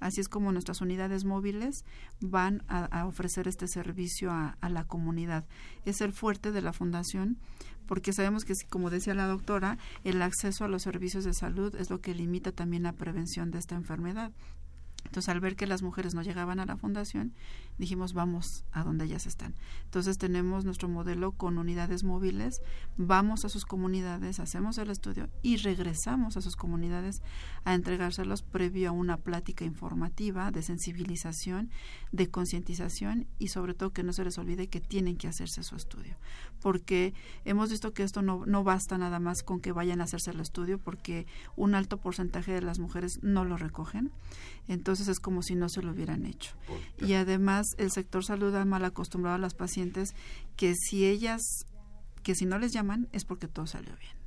Así es como nuestras unidades móviles van a, ofrecer este servicio a, la comunidad. Es el fuerte de la fundación porque sabemos que, como decía la doctora, el acceso a los servicios de salud es lo que limita también la prevención de esta enfermedad. Entonces, al ver que las mujeres no llegaban a la fundación, dijimos, vamos a donde ellas están. Entonces, tenemos nuestro modelo con unidades móviles, vamos a sus comunidades, hacemos el estudio y regresamos a sus comunidades a entregárselos previo a una plática informativa de sensibilización, de concientización y sobre todo que no se les olvide que tienen que hacerse su estudio. Porque hemos visto que esto no, no basta nada más con que vayan a hacerse el estudio, porque un alto porcentaje de las mujeres no lo recogen entonces es como si no se lo hubieran hecho. Y además el sector salud ha mal acostumbrado a las pacientes que si ellas, que si no les llaman es porque todo salió bien.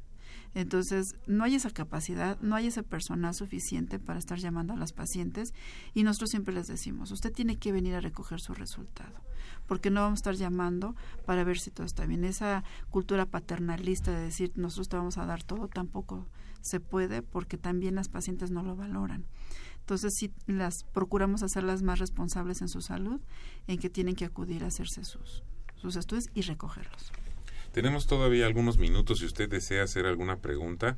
Entonces, no hay esa capacidad, no hay ese personal suficiente para estar llamando a las pacientes y nosotros siempre les decimos, usted tiene que venir a recoger su resultado, porque no vamos a estar llamando para ver si todo está bien. Esa cultura paternalista de decir, nosotros te vamos a dar todo, tampoco se puede porque también las pacientes no lo valoran. Entonces sí las procuramos hacerlas más responsables en su salud, en que tienen que acudir a hacerse sus, sus estudios y recogerlos. Tenemos todavía algunos minutos. Si usted desea hacer alguna pregunta,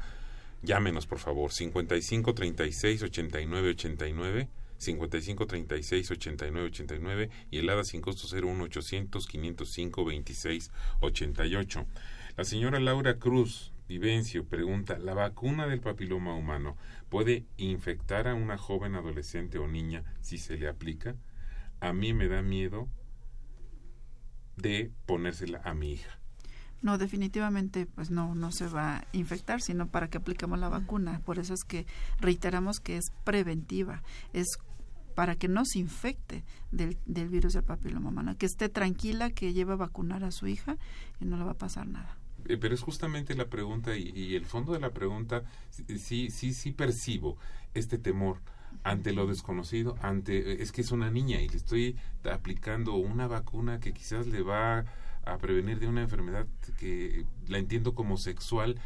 llámenos por favor. 55 36 89 89. 55 36 89 89 y el ADA sin costo 01 800 505 26 88. La señora Laura Cruz Vivencio pregunta, ¿la vacuna del papiloma humano puede infectar a una joven adolescente o niña si se le aplica? A mí me da miedo de ponérsela a mi hija. No, definitivamente, pues no, no se va a infectar, sino para que apliquemos la vacuna. Por eso es que reiteramos que es preventiva, es para que no se infecte del, del virus del papiloma humano, que esté tranquila, que lleve a vacunar a su hija y no le va a pasar nada. Eh, pero es justamente la pregunta y, el fondo de la pregunta, sí, sí, sí percibo este temor ante lo desconocido, ante es que es una niña y le estoy aplicando una vacuna que quizás le va a prevenir de una enfermedad que la entiendo como sexual,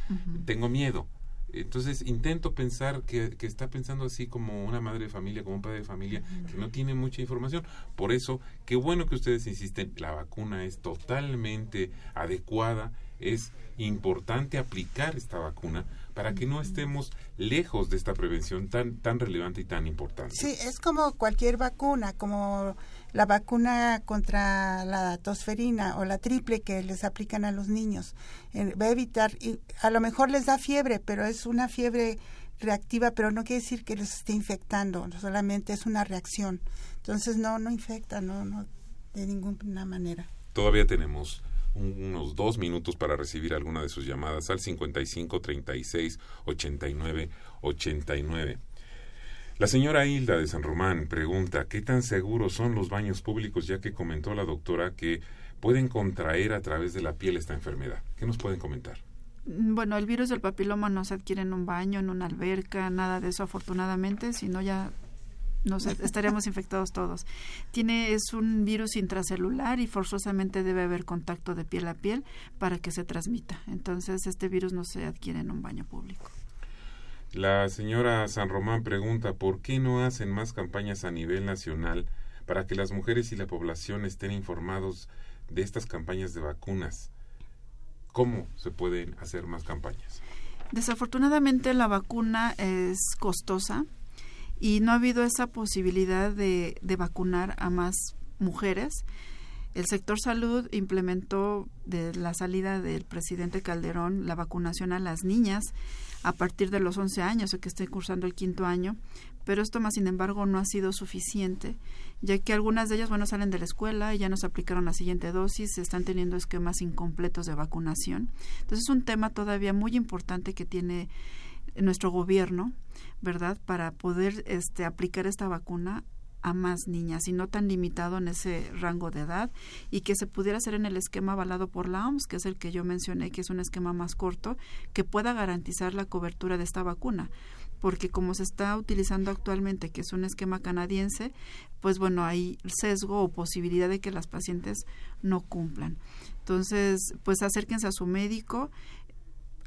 tengo miedo. Entonces intento pensar que, que, está pensando así como una madre de familia, como un padre de familia, que no tiene mucha información. Por eso, qué bueno que ustedes insisten, la vacuna es totalmente adecuada, es importante aplicar esta vacuna para que no estemos lejos de esta prevención tan, tan relevante y tan importante. Sí, es como cualquier vacuna, como la vacuna contra la tosferina o la triple que les aplican a los niños. Eh, va a evitar, y a lo mejor les da fiebre, pero es una fiebre reactiva, pero no quiere decir que les esté infectando, solamente es una reacción. Entonces no, no infecta, no, no, de ninguna manera. Todavía tenemos unos dos minutos para recibir alguna de sus llamadas al 55 36 89 89. La señora Hilda de San Román pregunta ¿qué tan seguros son los baños públicos ya que comentó la doctora que pueden contraer a través de la piel esta enfermedad? ¿Qué nos pueden comentar? Mm, bueno, el virus del papiloma no se adquiere en un baño, en una alberca, nada de eso afortunadamente, sino ya nos estaríamos infectados todos. Tiene es un virus intracelular y forzosamente debe haber contacto de piel a piel para que se transmita. Entonces, este virus no se adquiere en un baño público. La señora San Román pregunta por qué no hacen más campañas a nivel nacional para que las mujeres y la población estén informados de estas campañas de vacunas. ¿Cómo se pueden hacer más campañas? Desafortunadamente la vacuna es costosa y no ha habido esa posibilidad de, de vacunar a más mujeres. El sector salud implementó de la salida del presidente Calderón la vacunación a las niñas a partir de los 11 años o que esté cursando el quinto año, pero esto más sin embargo no ha sido suficiente, ya que algunas de ellas, bueno, salen de la escuela y ya nos aplicaron la siguiente dosis, están teniendo esquemas incompletos de vacunación. Entonces es un tema todavía muy importante que tiene nuestro gobierno, ¿verdad?, para poder este, aplicar esta vacuna a más niñas y no tan limitado en ese rango de edad y que se pudiera hacer en el esquema avalado por la OMS, que es el que yo mencioné, que es un esquema más corto, que pueda garantizar la cobertura de esta vacuna. Porque como se está utilizando actualmente, que es un esquema canadiense, pues bueno, hay sesgo o posibilidad de que las pacientes no cumplan. Entonces, pues acérquense a su médico,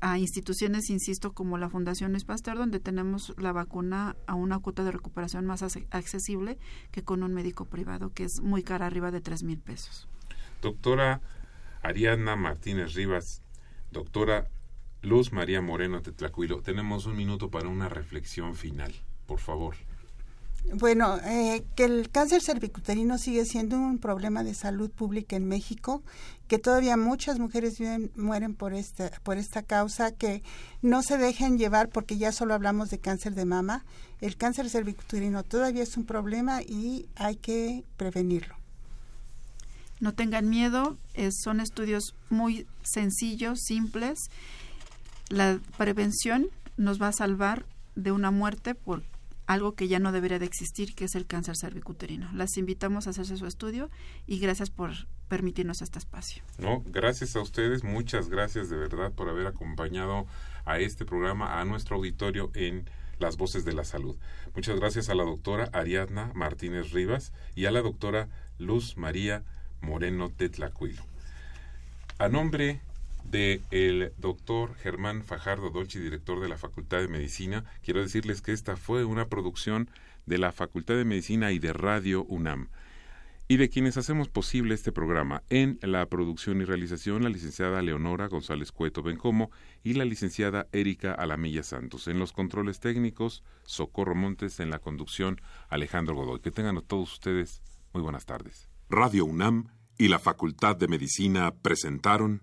a instituciones, insisto, como la Fundación Luis Pasteur, donde tenemos la vacuna a una cuota de recuperación más accesible que con un médico privado, que es muy cara, arriba de tres mil pesos. Doctora Ariadna Martínez Rivas, doctora Luz María Moreno Tetlacuilo, tenemos un minuto para una reflexión final, por favor. Bueno, eh, que el cáncer cervicuterino sigue siendo un problema de salud pública en México, que todavía muchas mujeres mueren por esta, por esta causa, que no se dejen llevar porque ya solo hablamos de cáncer de mama. El cáncer cervicuterino todavía es un problema y hay que prevenirlo. No tengan miedo, son estudios muy sencillos, simples. La prevención nos va a salvar de una muerte por algo que ya no debería de existir, que es el cáncer cervicuterino. Las invitamos a hacerse su estudio y gracias por permitirnos este espacio. No, gracias a ustedes, muchas gracias de verdad por haber acompañado a este programa, a nuestro auditorio en Las Voces de la Salud. Muchas gracias a la doctora Ariadna Martínez Rivas y a la doctora Luz María Moreno Tetlacuilo. A nombre de el doctor Germán Fajardo Dolci, director de la Facultad de Medicina. Quiero decirles que esta fue una producción de la Facultad de Medicina y de Radio UNAM. Y de quienes hacemos posible este programa en la producción y realización, la licenciada Leonora González Cueto Bencomo y la licenciada Erika Alamilla Santos. En los controles técnicos, Socorro Montes, en la conducción, Alejandro Godoy. Que tengan todos ustedes muy buenas tardes. Radio UNAM y la Facultad de Medicina presentaron